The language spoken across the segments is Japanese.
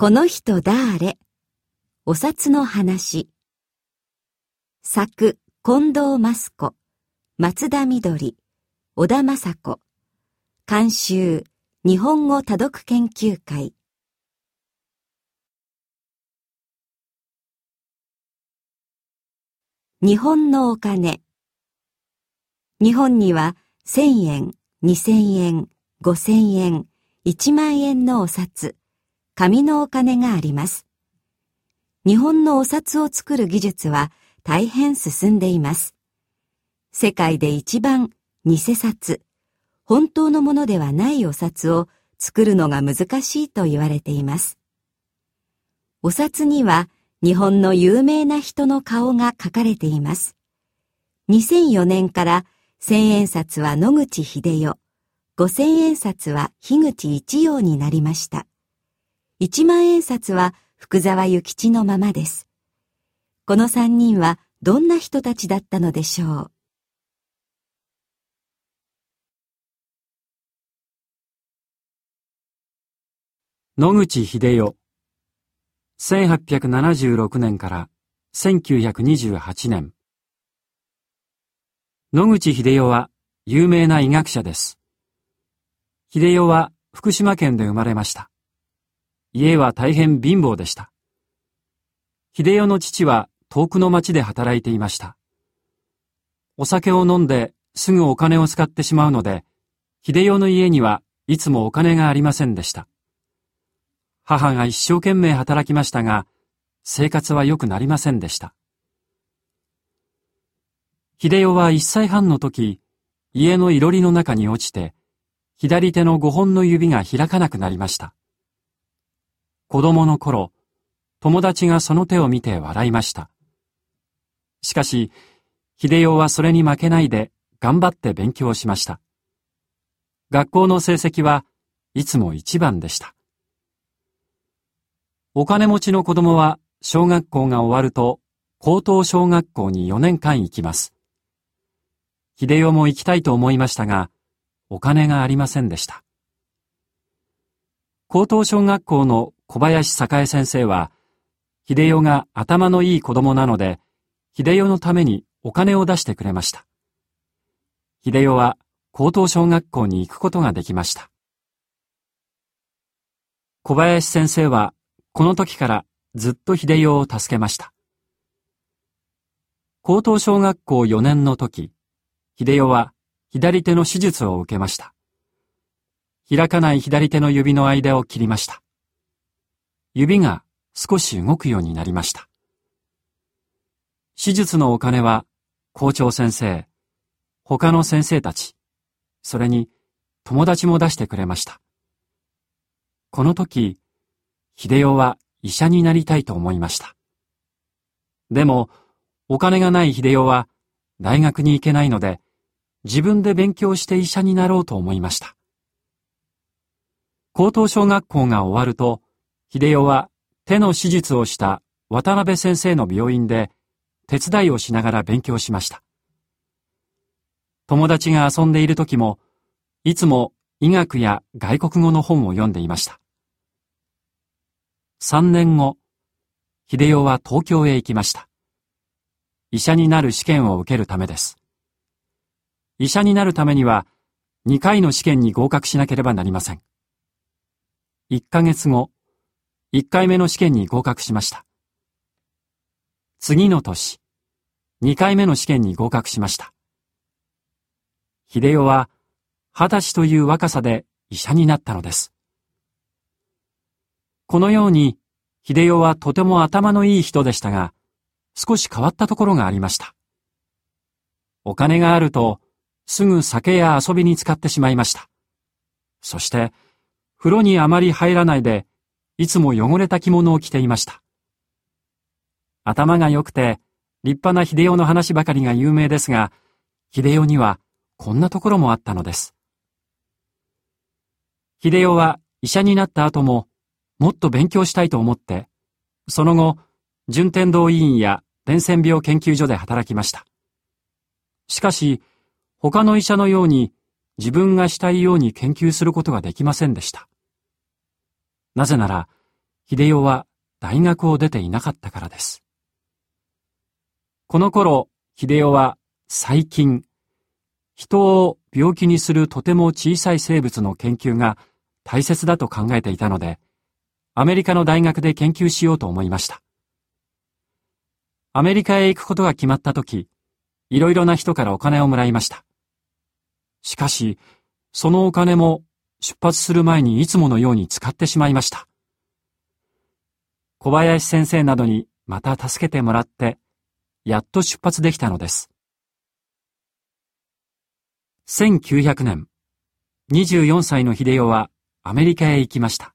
この人だーれお札の話。作近藤益子。松田みどり。小田雅子。監修日本語多読研究会。日本のお金。日本には千円、二千円、五千円、一万円のお札、紙のお金があります。日本のお札を作る技術は大変進んでいます。世界で一番偽札、本当のものではないお札を作るのが難しいと言われています。お札には日本の有名な人の顔が書かれています。2004年から千円札は野口秀代、五千円札は樋口一葉になりました。一万円札は福沢諭吉のままです。この三人はどんな人たちだったのでしょう？野口秀代1876年から1928年野口秀代は有名な医学者です。秀代は福島県で生まれました。家は大変貧乏でした。秀代の父は遠くの町で働いていました。お酒を飲んですぐお金を使ってしまうので、秀代の家にはいつもお金がありませんでした。母が一生懸命働きましたが、生活は良くなりませんでした。秀代は一歳半の時、家のいろりの中に落ちて、左手の五本の指が開かなくなりました。子供の頃、友達がその手を見て笑いました。しかし、秀代はそれに負けないで頑張って勉強しました。学校の成績はいつも一番でした。お金持ちの子供は小学校が終わると高等小学校に4年間行きます。秀夫も行きたいと思いましたが、お金がありませんでした。高等小学校の小林栄先生は、秀夫が頭のいい子供なので、秀夫のためにお金を出してくれました。秀夫は高等小学校に行くことができました。小林先生は、この時からずっと秀夫を助けました。高等小学校4年の時、秀夫は左手の手術を受けました。開かない左手の指の間を切りました。指が少し動くようになりました。手術のお金は校長先生、他の先生たち、それに友達も出してくれました。この時、秀夫は医者になりたいと思いました。でも、お金がない秀夫は大学に行けないので、自分で勉強して医者になろうと思いました。高等小学校が終わると、秀夫は手の手術をした渡辺先生の病院で手伝いをしながら勉強しました。友達が遊んでいる時も、いつも医学や外国語の本を読んでいました。三年後、秀夫は東京へ行きました。医者になる試験を受けるためです。医者になるためには、2回の試験に合格しなければなりません。1ヶ月後、1回目の試験に合格しました。次の年、2回目の試験に合格しました。秀夫は、二十歳という若さで医者になったのです。このように、秀夫はとても頭のいい人でしたが、少し変わったところがありました。お金があると、すぐ酒や遊びに使ってしまいました。そして、風呂にあまり入らないで、いつも汚れた着物を着ていました。頭が良くて、立派な秀夫の話ばかりが有名ですが、秀夫にはこんなところもあったのです。秀夫は医者になった後も、もっと勉強したいと思って、その後、順天堂医院や伝染病研究所で働きました。しかし、他の医者のように自分がしたいように研究することができませんでした。なぜなら、秀夫は大学を出ていなかったからです。この頃、秀夫は細菌、人を病気にするとても小さい生物の研究が大切だと考えていたので、アメリカの大学で研究しようと思いました。アメリカへ行くことが決まった時、いろいろな人からお金をもらいました。しかし、そのお金も出発する前にいつものように使ってしまいました。小林先生などにまた助けてもらって、やっと出発できたのです。1900年、24歳の秀夫はアメリカへ行きました。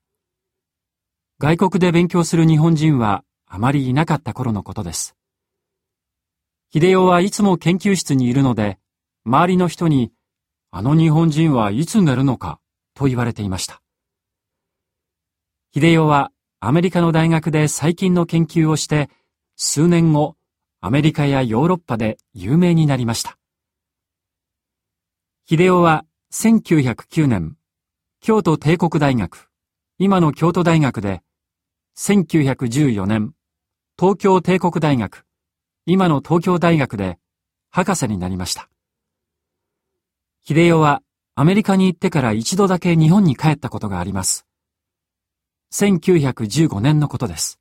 外国で勉強する日本人はあまりいなかった頃のことです。秀夫はいつも研究室にいるので、周りの人に、あの日本人はいつ寝るのか、と言われていました。秀夫はアメリカの大学で最近の研究をして、数年後、アメリカやヨーロッパで有名になりました。秀夫は1909年、京都帝国大学、今の京都大学で、1914年、東京帝国大学、今の東京大学で博士になりました。秀夫はアメリカに行ってから一度だけ日本に帰ったことがあります。1915年のことです。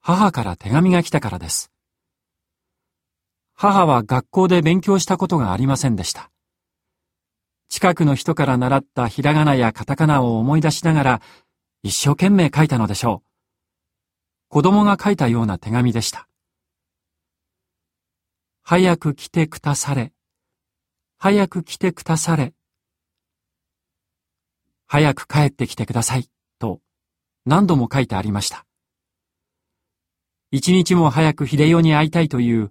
母から手紙が来たからです。母は学校で勉強したことがありませんでした。近くの人から習ったひらがなやカタカナを思い出しながら一生懸命書いたのでしょう。子供が書いたような手紙でした。早く来てくだされ。早く来てくだされ。早く帰ってきてください。と何度も書いてありました。一日も早く秀夫に会いたいという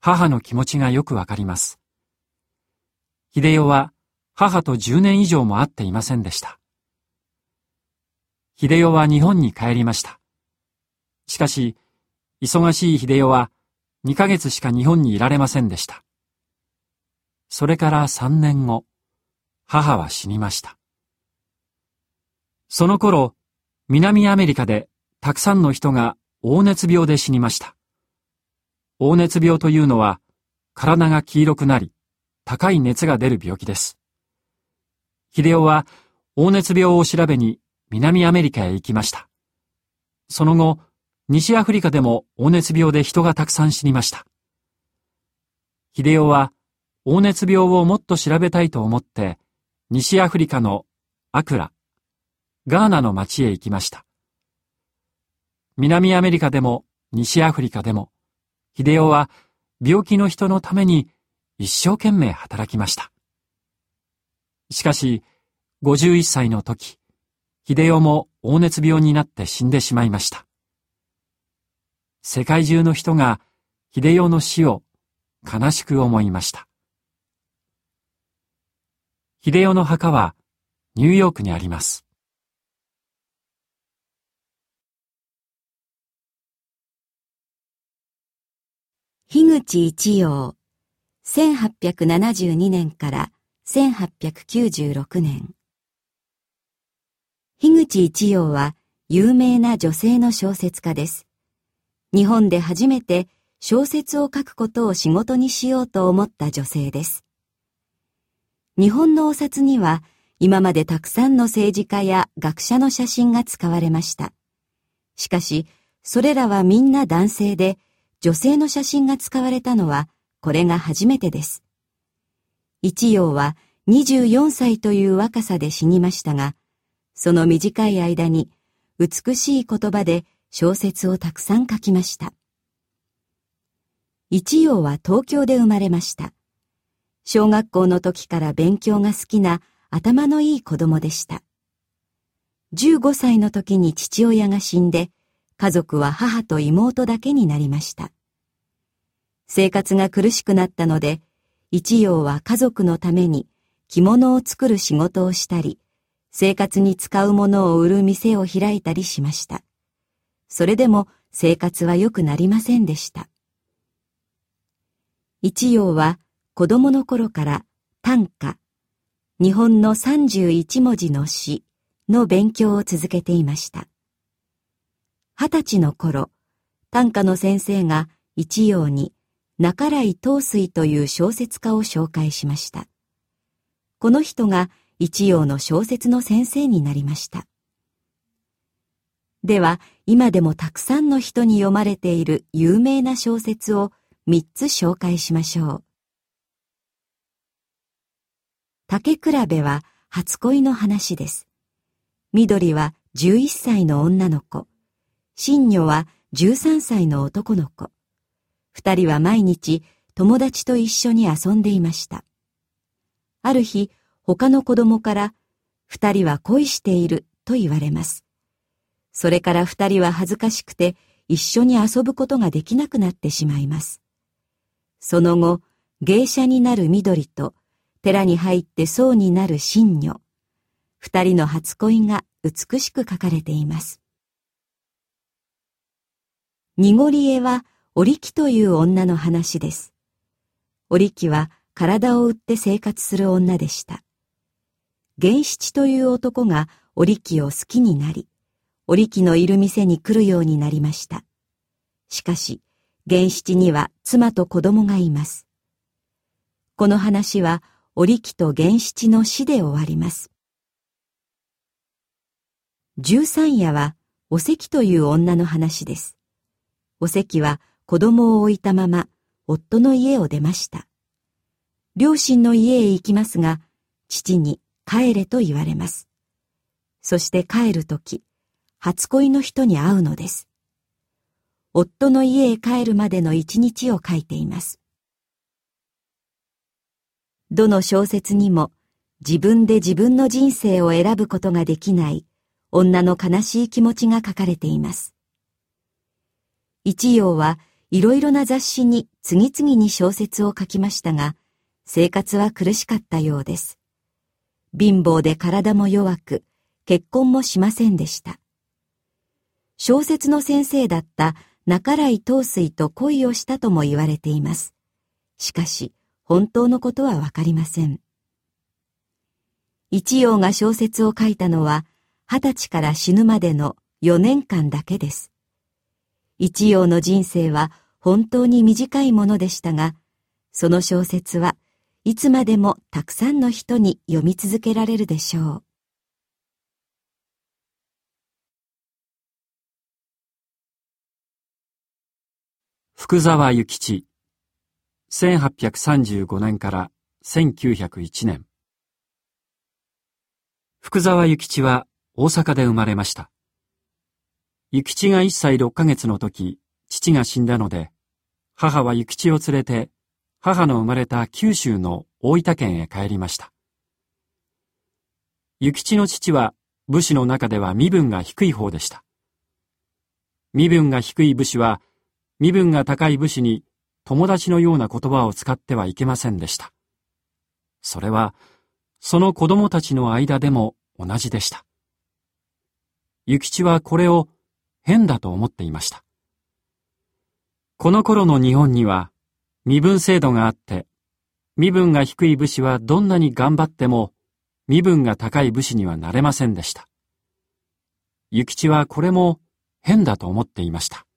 母の気持ちがよくわかります。秀夫は母と10年以上も会っていませんでした。秀夫は日本に帰りました。しかし、忙しい秀夫は2ヶ月しか日本にいられませんでした。それから3年後、母は死にました。その頃、南アメリカでたくさんの人が黄熱病で死にました。黄熱病というのは、体が黄色くなり、高い熱が出る病気です。秀夫は黄熱病を調べに南アメリカへ行きました。その後、西アフリカでも黄熱病で人がたくさん死にました。秀夫は黄熱病をもっと調べたいと思って、西アフリカのアクラ、ガーナの町へ行きました。南アメリカでも西アフリカでも、秀夫は病気の人のために一生懸命働きました。しかし、51歳の時、秀夫も黄熱病になって死んでしまいました。世界中の人が秀夫の死を悲しく思いました。秀夫の墓はニューヨークにあります。樋口一葉、1872年から1896年。樋口一葉は有名な女性の小説家です。日本で初めて小説を書くことを仕事にしようと思った女性です。日本のお札には今までたくさんの政治家や学者の写真が使われました。しかし、それらはみんな男性で、女性の写真が使われたのはこれが初めてです。一葉は24歳という若さで死にましたが、その短い間に美しい言葉で小説をたくさん書きました。一葉は東京で生まれました。小学校の時から勉強が好きな頭のいい子供でした。15歳の時に父親が死んで、家族は母と妹だけになりました。生活が苦しくなったので、一葉は家族のために着物を作る仕事をしたり、生活に使うものを売る店を開いたりしました。それでも生活は良くなりませんでした。一葉は子供の頃から短歌、日本の31文字の詩の勉強を続けていました。二十歳の頃、短歌の先生が一葉に中来東水という小説家を紹介しました。この人が一葉の小説の先生になりました。では、今でもたくさんの人に読まれている有名な小説を3つ紹介しましょう。竹比べは初恋の話です。緑は11歳の女の子。新女は13歳の男の子。二人は毎日友達と一緒に遊んでいました。ある日、他の子供から二人は恋していると言われます。それから二人は恥ずかしくて一緒に遊ぶことができなくなってしまいます。その後、芸者になる緑と寺に入って僧になる神女。二人の初恋が美しく書かれています。濁り絵は織木という女の話です。織木は体を売って生活する女でした。玄七という男が織木を好きになり、織木のいる店に来るようになりました。しかし、玄七には妻と子供がいます。この話は、織木と玄七の死で終わります。十三夜は、お関という女の話です。お関は子供を置いたまま、夫の家を出ました。両親の家へ行きますが、父に帰れと言われます。そして帰るとき、初恋の人に会うのです。夫の家へ帰るまでの一日を書いています。どの小説にも自分で自分の人生を選ぶことができない女の悲しい気持ちが書かれています。一葉はいろいろな雑誌に次々に小説を書きましたが、生活は苦しかったようです。貧乏で体も弱く、結婚もしませんでした。小説の先生だった中来東水と恋をしたとも言われています。しかし、本当のことはわかりません。一葉が小説を書いたのは、二十歳から死ぬまでの4年間だけです。一葉の人生は本当に短いものでしたが、その小説はいつまでもたくさんの人に読み続けられるでしょう。福沢諭吉1835年から1901年。福沢諭吉は大阪で生まれました。諭吉が1歳6ヶ月の時父が死んだので母は諭吉を連れて母の生まれた九州の大分県へ帰りました。諭吉の父は武士の中では身分が低い方でした。身分が低い武士は身分が高い武士に友達のような言葉を使ってはいけませんでした。それは、その子供たちの間でも同じでした。諭吉はこれを変だと思っていました。この頃の日本には身分制度があって、身分が低い武士はどんなに頑張っても身分が高い武士にはなれませんでした。諭吉はこれも変だと思っていました。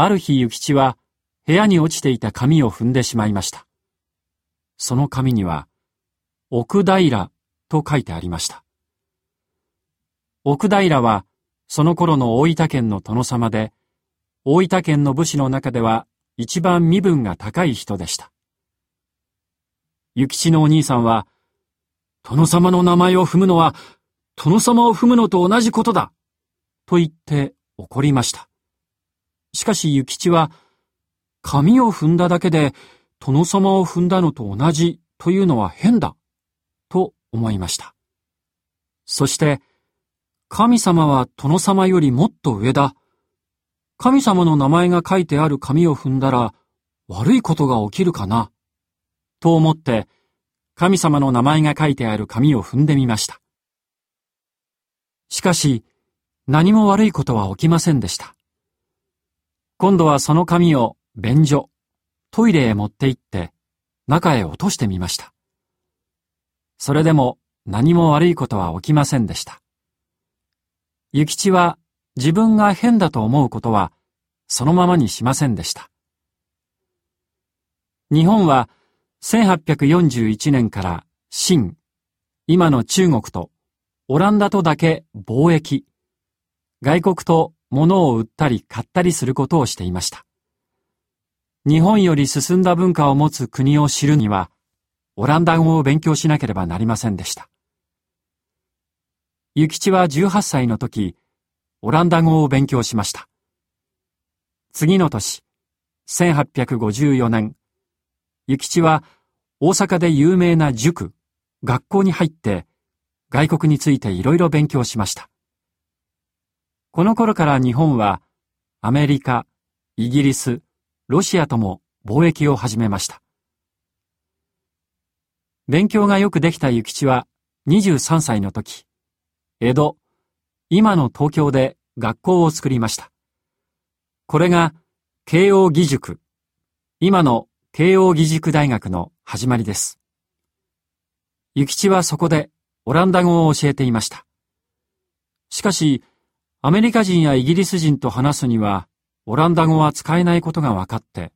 ある日諭吉は部屋に落ちていた紙を踏んでしまいました。その紙には、奥平と書いてありました。奥平はその頃の大分県の殿様で、大分県の武士の中では一番身分が高い人でした。諭吉のお兄さんは、殿様の名前を踏むのは、殿様を踏むのと同じことだと言って怒りました。しかし諭吉は、紙を踏んだだけで殿様を踏んだのと同じというのは変だ、と思いました。そして、神様は殿様よりもっと上だ。神様の名前が書いてある紙を踏んだら悪いことが起きるかな、と思って、神様の名前が書いてある紙を踏んでみました。しかし、何も悪いことは起きませんでした。今度はその紙を便所、トイレへ持って行って、中へ落としてみました。それでも何も悪いことは起きませんでした。諭吉は自分が変だと思うことはそのままにしませんでした。日本は1841年から清、今の中国とオランダとだけ貿易、外国と物を売ったり買ったりすることをしていました。日本より進んだ文化を持つ国を知るには、オランダ語を勉強しなければなりませんでした。諭吉は18歳の時、オランダ語を勉強しました。次の年、1854年、諭吉は大阪で有名な塾、学校に入って外国についていろいろ勉強しました。この頃から日本はアメリカ、イギリス、ロシアとも貿易を始めました。勉強がよくできた諭吉は23歳の時、江戸、今の東京で学校を作りました。これが慶応義塾、今の慶応義塾大学の始まりです。諭吉はそこでオランダ語を教えていました。しかし、アメリカ人やイギリス人と話すには、オランダ語は使えないことが分かって、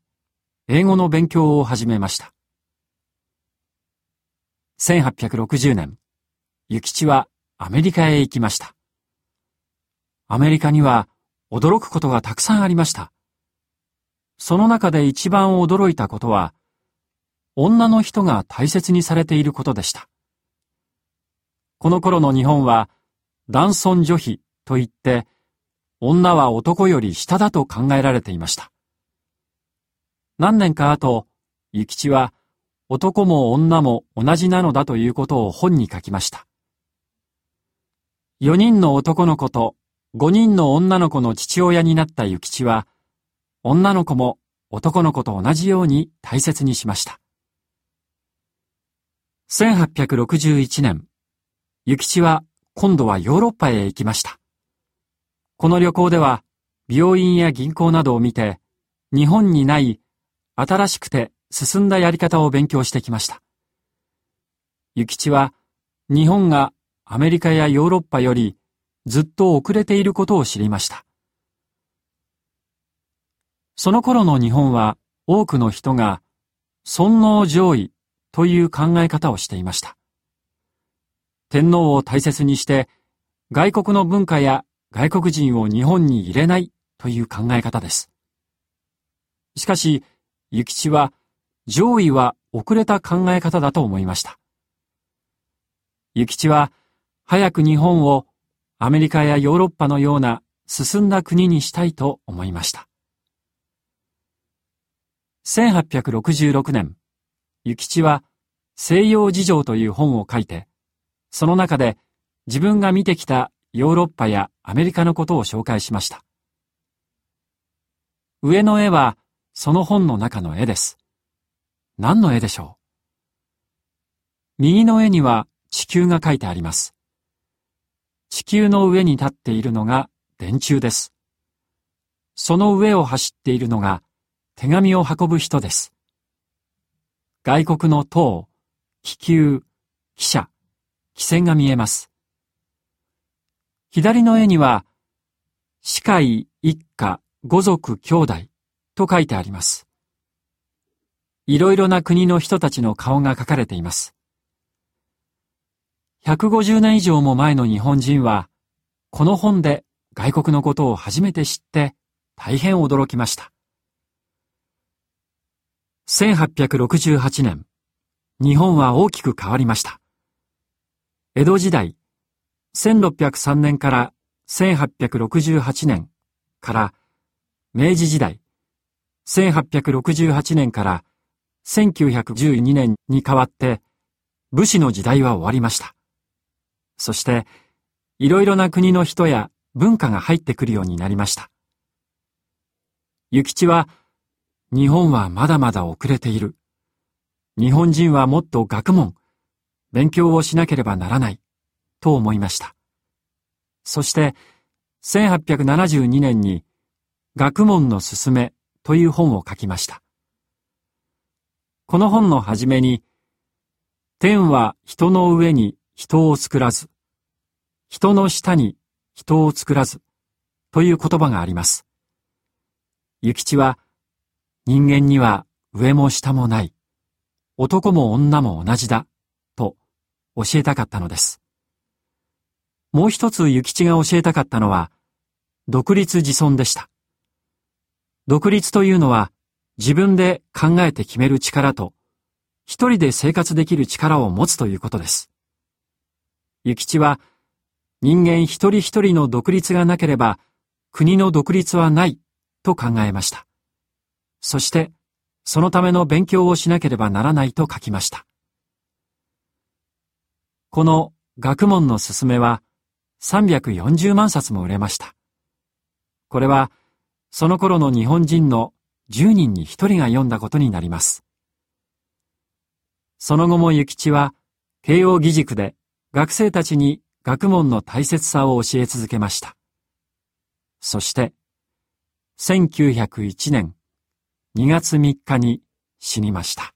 英語の勉強を始めました。1860年、諭吉はアメリカへ行きました。アメリカには驚くことがたくさんありました。その中で一番驚いたことは、女の人が大切にされていることでした。この頃の日本は、男尊女卑といって、女は男より下だと考えられていました。何年か後、諭吉は、男も女も同じなのだということを本に書きました。4人の男の子と5人の女の子の父親になった諭吉は、女の子も男の子と同じように大切にしました。1861年、諭吉は今度はヨーロッパへ行きました。この旅行では、病院や銀行などを見て、日本にない新しくて進んだやり方を勉強してきました。諭吉は、日本がアメリカやヨーロッパよりずっと遅れていることを知りました。その頃の日本は多くの人が尊王攘夷という考え方をしていました。天皇を大切にして外国の文化や外国人を日本に入れないという考え方です。しかし、諭吉は上位は遅れた考え方だと思いました。諭吉は早く日本をアメリカやヨーロッパのような進んだ国にしたいと思いました。1866年、諭吉は西洋事情という本を書いて、その中で自分が見てきたヨーロッパやアメリカのことを紹介しました。上の絵はその本の中の絵です。何の絵でしょう？右の絵には地球が書いてあります。地球の上に立っているのが電柱です。その上を走っているのが手紙を運ぶ人です。外国の塔、気球、汽車、汽船が見えます。左の絵には、司会、一家、五族、兄弟と書いてあります。いろいろな国の人たちの顔が描かれています。150年以上も前の日本人は、この本で外国のことを初めて知って大変驚きました。1868年、日本は大きく変わりました。江戸時代、1603年から1868年から明治時代、1868年から1912年に変わって武士の時代は終わりました。そして、いろいろな国の人や文化が入ってくるようになりました。諭吉は日本はまだまだ遅れている。日本人はもっと学問、勉強をしなければならない、と思いました。そして、1872年に、学問のすすめという本を書きました。この本の初めに、天は人の上に人を作らず、人の下に人を作らず、という言葉があります。諭吉は、人間には上も下もない。男も女も同じだ。と教えたかったのです。もう一つ諭吉が教えたかったのは、独立自尊でした。独立というのは、自分で考えて決める力と、一人で生活できる力を持つということです。諭吉は、人間一人一人の独立がなければ、国の独立はないと考えました。そして、そのための勉強をしなければならないと書きました。この学問のすすめは340万冊も売れました。これは、その頃の日本人の10人に1人が読んだことになります。その後も諭吉は、慶応義塾で学生たちに学問の大切さを教え続けました。そして、1901年2月3日に死にました。